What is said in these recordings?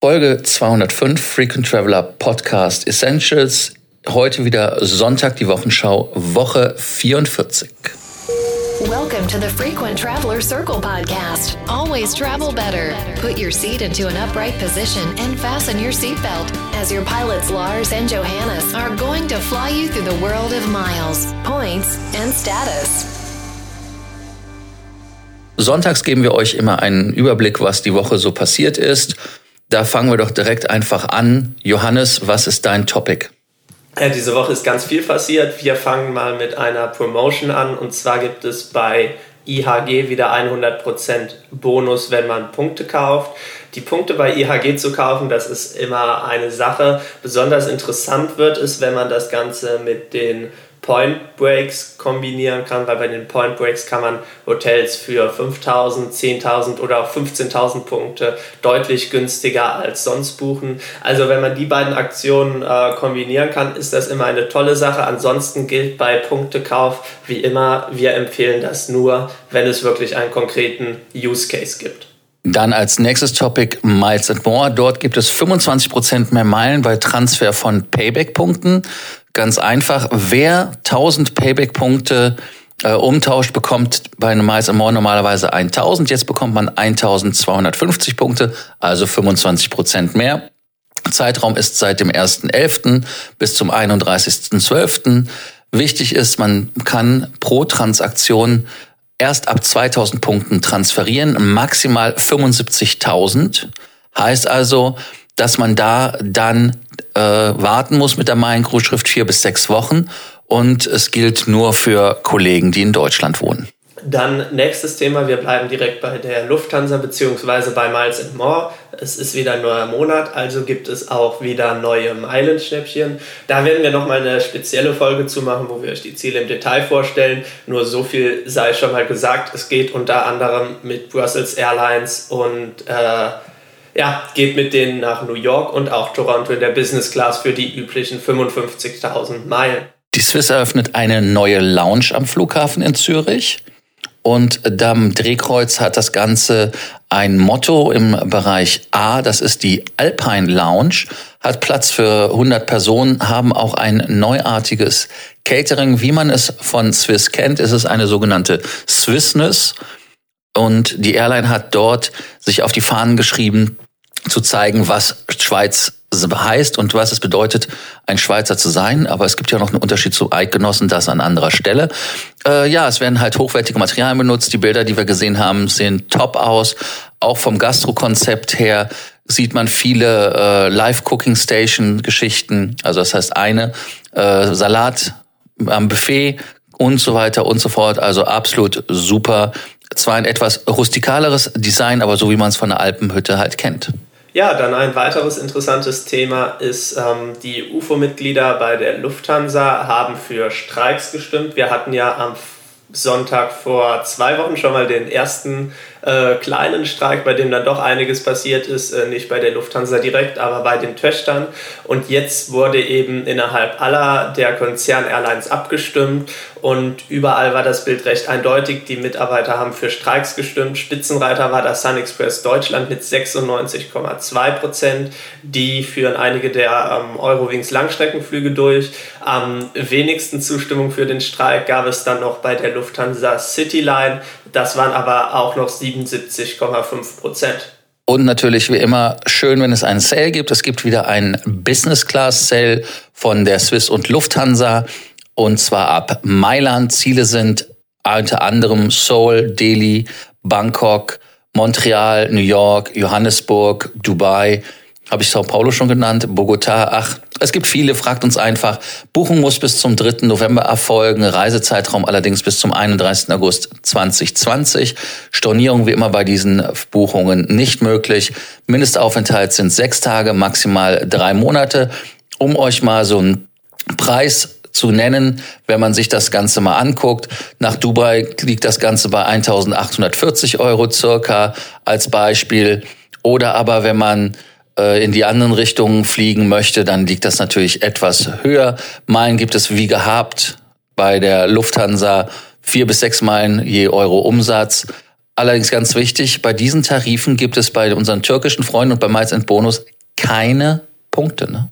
Folge 205 Frequent Traveler Podcast Essentials. Heute wieder Sonntag, die Wochenschau, Woche 44. Welcome to the Frequent Traveler Circle podcast. Always travel better. Put your seat into an upright position and fasten your seatbelt as your pilots Lars and Johannes are going to fly you through the world of miles, points, and status. Sonntags geben wir euch immer einen Überblick, was die Woche so passiert ist. Da fangen wir doch direkt einfach an. Johannes, was ist dein Topic? Ja, diese Woche ist ganz viel passiert. Wir fangen mal mit einer Promotion an und zwar gibt es bei IHG wieder 100% Bonus, wenn man Punkte kauft. Die Punkte bei IHG zu kaufen, das ist immer eine Sache. Besonders interessant wird es, wenn man das Ganze mit den Point Breaks kombinieren kann, weil bei den Point Breaks kann man Hotels für 5.000, 10.000 oder auch 15.000 Punkte deutlich günstiger als sonst buchen. Also wenn man die beiden Aktionen äh, kombinieren kann, ist das immer eine tolle Sache. Ansonsten gilt bei Punktekauf wie immer, wir empfehlen das nur, wenn es wirklich einen konkreten Use Case gibt. Dann als nächstes Topic Miles and More. Dort gibt es 25% mehr Meilen bei Transfer von Payback-Punkten. Ganz einfach, wer 1000 Payback-Punkte äh, umtauscht, bekommt bei einem Miles More normalerweise 1000. Jetzt bekommt man 1250 Punkte, also 25 Prozent mehr. Zeitraum ist seit dem 1.11. bis zum 31.12. Wichtig ist, man kann pro Transaktion erst ab 2000 Punkten transferieren, maximal 75.000. Heißt also, dass man da dann äh, warten muss mit der Main-Gutschrift vier bis sechs Wochen und es gilt nur für Kollegen, die in Deutschland wohnen. Dann nächstes Thema, wir bleiben direkt bei der Lufthansa bzw. bei Miles and More. Es ist wieder ein neuer Monat, also gibt es auch wieder neue Meilenschnäppchen. Da werden wir nochmal eine spezielle Folge zu machen, wo wir euch die Ziele im Detail vorstellen. Nur so viel sei schon mal gesagt, es geht unter anderem mit Brussels Airlines und äh, ja, geht mit denen nach New York und auch Toronto in der Business Class für die üblichen 55.000 Meilen. Die Swiss eröffnet eine neue Lounge am Flughafen in Zürich. Und am Drehkreuz hat das Ganze ein Motto im Bereich A, das ist die Alpine Lounge, hat Platz für 100 Personen, haben auch ein neuartiges Catering. Wie man es von Swiss kennt, ist es eine sogenannte Swissness. Und die Airline hat dort sich auf die Fahnen geschrieben, zu zeigen, was Schweiz heißt und was es bedeutet, ein Schweizer zu sein. Aber es gibt ja noch einen Unterschied zu Eidgenossen, das an anderer Stelle. Äh, ja, es werden halt hochwertige Materialien benutzt. Die Bilder, die wir gesehen haben, sehen top aus. Auch vom Gastro-Konzept her sieht man viele äh, Live-Cooking-Station-Geschichten. Also das heißt eine äh, Salat am Buffet und so weiter und so fort. Also absolut super. Zwar ein etwas rustikaleres Design, aber so wie man es von der Alpenhütte halt kennt. Ja, dann ein weiteres interessantes Thema ist, ähm, die UFO-Mitglieder bei der Lufthansa haben für Streiks gestimmt. Wir hatten ja am Sonntag vor zwei Wochen schon mal den ersten äh, kleinen Streik, bei dem dann doch einiges passiert ist, äh, nicht bei der Lufthansa direkt, aber bei den Töchtern. Und jetzt wurde eben innerhalb aller der Konzern-Airlines abgestimmt und überall war das Bild recht eindeutig. Die Mitarbeiter haben für Streiks gestimmt. Spitzenreiter war das Sun Express Deutschland mit 96,2 Prozent. Die führen einige der ähm, Eurowings Langstreckenflüge durch. Am wenigsten Zustimmung für den Streik gab es dann noch bei der Lufthansa Cityline. Das waren aber auch noch 77,5 Prozent. Und natürlich wie immer schön, wenn es einen Sale gibt. Es gibt wieder einen Business Class Sale von der Swiss und Lufthansa. Und zwar ab Mailand. Ziele sind unter anderem Seoul, Delhi, Bangkok, Montreal, New York, Johannesburg, Dubai, habe ich Sao Paulo schon genannt, Bogota, ach, es gibt viele, fragt uns einfach. Buchung muss bis zum 3. November erfolgen, Reisezeitraum allerdings bis zum 31. August 2020. Stornierung wie immer bei diesen Buchungen nicht möglich. Mindestaufenthalt sind sechs Tage, maximal drei Monate. Um euch mal so einen Preis zu nennen, wenn man sich das Ganze mal anguckt. Nach Dubai liegt das Ganze bei 1840 Euro circa als Beispiel. Oder aber wenn man in die anderen Richtungen fliegen möchte, dann liegt das natürlich etwas höher. Meilen gibt es wie gehabt bei der Lufthansa vier bis sechs Meilen je Euro Umsatz. Allerdings ganz wichtig, bei diesen Tarifen gibt es bei unseren türkischen Freunden und bei Miles Bonus keine Punkte. Ne?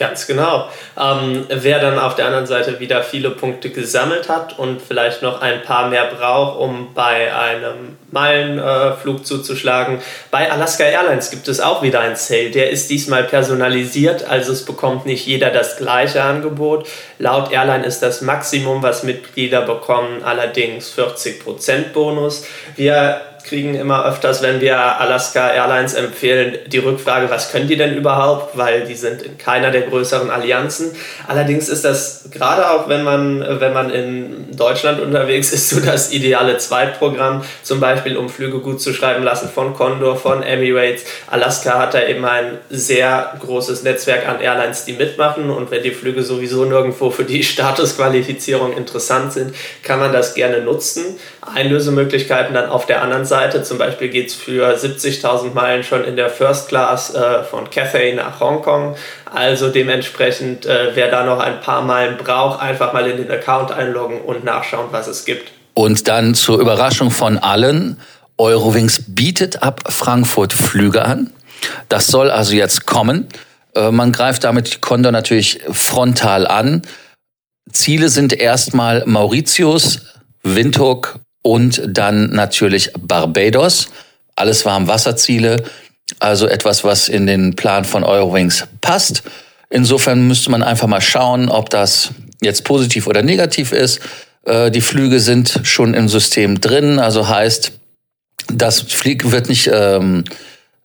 Ganz genau. Ähm, wer dann auf der anderen Seite wieder viele Punkte gesammelt hat und vielleicht noch ein paar mehr braucht, um bei einem Meilenflug äh, zuzuschlagen, bei Alaska Airlines gibt es auch wieder einen Sale. Der ist diesmal personalisiert, also es bekommt nicht jeder das gleiche Angebot. Laut Airline ist das Maximum, was Mitglieder bekommen, allerdings 40% Bonus. Wir kriegen immer öfters, wenn wir Alaska Airlines empfehlen, die Rückfrage, was können die denn überhaupt, weil die sind in keiner der größeren Allianzen. Allerdings ist das gerade auch, wenn man, wenn man in Deutschland unterwegs ist, so das ideale Zweitprogramm, zum Beispiel um Flüge gut zu schreiben lassen von Condor, von Emirates. Alaska hat da eben ein sehr großes Netzwerk an Airlines, die mitmachen und wenn die Flüge sowieso nirgendwo für die Statusqualifizierung interessant sind, kann man das gerne nutzen. Einlösemöglichkeiten dann auf der anderen Seite. Zum Beispiel geht es für 70.000 Meilen schon in der First Class äh, von Cathay nach Hongkong. Also dementsprechend, äh, wer da noch ein paar Meilen braucht, einfach mal in den Account einloggen und nachschauen, was es gibt. Und dann zur Überraschung von allen, Eurowings bietet ab Frankfurt Flüge an. Das soll also jetzt kommen. Äh, man greift damit die Condor natürlich frontal an. Ziele sind erstmal Mauritius, Windhoek und dann natürlich Barbados. Alles Warmwasserziele, also etwas, was in den Plan von Eurowings passt. Insofern müsste man einfach mal schauen, ob das jetzt positiv oder negativ ist. Äh, die Flüge sind schon im System drin, also heißt, das Flieg wird nicht, ähm,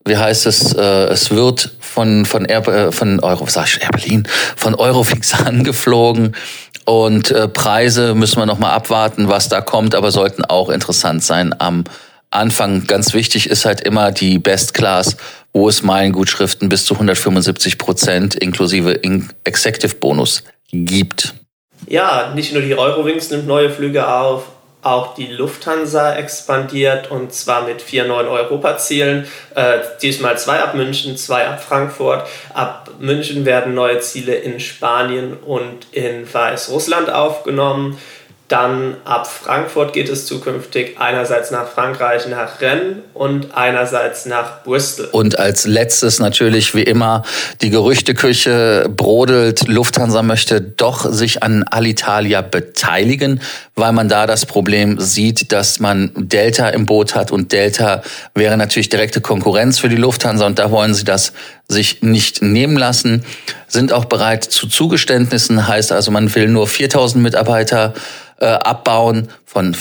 wie heißt es, äh, es wird von von Air, äh, von Euro, sag ich Air Berlin, von Eurofix angeflogen und äh, Preise müssen wir noch mal abwarten, was da kommt, aber sollten auch interessant sein am Anfang. Ganz wichtig ist halt immer die Best Class, wo es Meilengutschriften bis zu 175 Prozent inklusive Executive Bonus gibt. Ja, nicht nur die Eurowings nimmt neue Flüge auf, auch die Lufthansa expandiert und zwar mit vier neuen Europazielen. Äh, diesmal zwei ab München, zwei ab Frankfurt. Ab München werden neue Ziele in Spanien und in Weißrussland aufgenommen. Dann ab Frankfurt geht es zukünftig einerseits nach Frankreich, nach Rennes und einerseits nach Bristol. Und als letztes natürlich wie immer die Gerüchteküche brodelt. Lufthansa möchte doch sich an Alitalia beteiligen, weil man da das Problem sieht, dass man Delta im Boot hat und Delta wäre natürlich direkte Konkurrenz für die Lufthansa und da wollen sie das sich nicht nehmen lassen, sind auch bereit zu Zugeständnissen, heißt also man will nur 4000 Mitarbeiter äh, abbauen von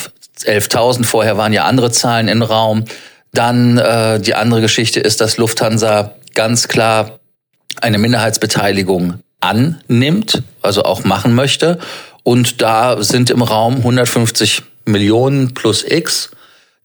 11.000. Vorher waren ja andere Zahlen im Raum. Dann äh, die andere Geschichte ist, dass Lufthansa ganz klar eine Minderheitsbeteiligung annimmt, also auch machen möchte. Und da sind im Raum 150 Millionen plus X,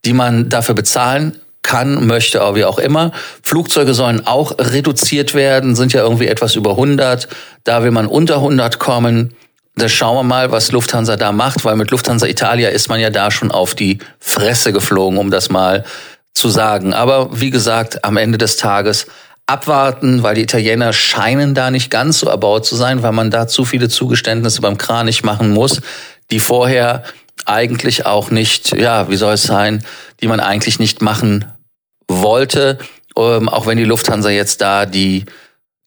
die man dafür bezahlen kann, möchte, aber wie auch immer. Flugzeuge sollen auch reduziert werden, sind ja irgendwie etwas über 100. Da will man unter 100 kommen. Da schauen wir mal, was Lufthansa da macht, weil mit Lufthansa Italia ist man ja da schon auf die Fresse geflogen, um das mal zu sagen. Aber wie gesagt, am Ende des Tages abwarten, weil die Italiener scheinen da nicht ganz so erbaut zu sein, weil man da zu viele Zugeständnisse beim Kranich machen muss, die vorher eigentlich auch nicht, ja, wie soll es sein, die man eigentlich nicht machen wollte, ähm, auch wenn die Lufthansa jetzt da die,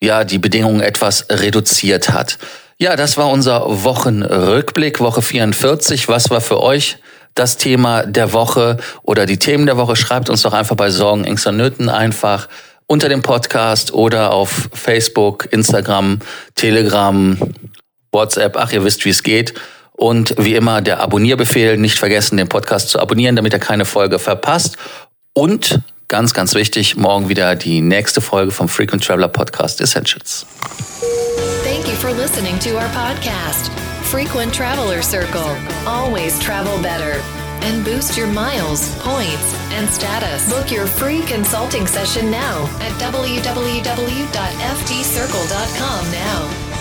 ja, die Bedingungen etwas reduziert hat. Ja, das war unser Wochenrückblick, Woche 44. Was war für euch das Thema der Woche oder die Themen der Woche? Schreibt uns doch einfach bei Sorgen, Ängsten und Nöten einfach unter dem Podcast oder auf Facebook, Instagram, Telegram, WhatsApp. Ach, ihr wisst, wie es geht. Und wie immer der Abonnierbefehl. Nicht vergessen, den Podcast zu abonnieren, damit ihr keine Folge verpasst. Und ganz, ganz wichtig, morgen wieder die nächste Folge vom Frequent Traveler Podcast Essentials. Thank you for listening to our podcast, Frequent Traveler Circle. Always travel better. And boost your miles, points, and status. Book your free consulting session now at www.ftcircle.com now.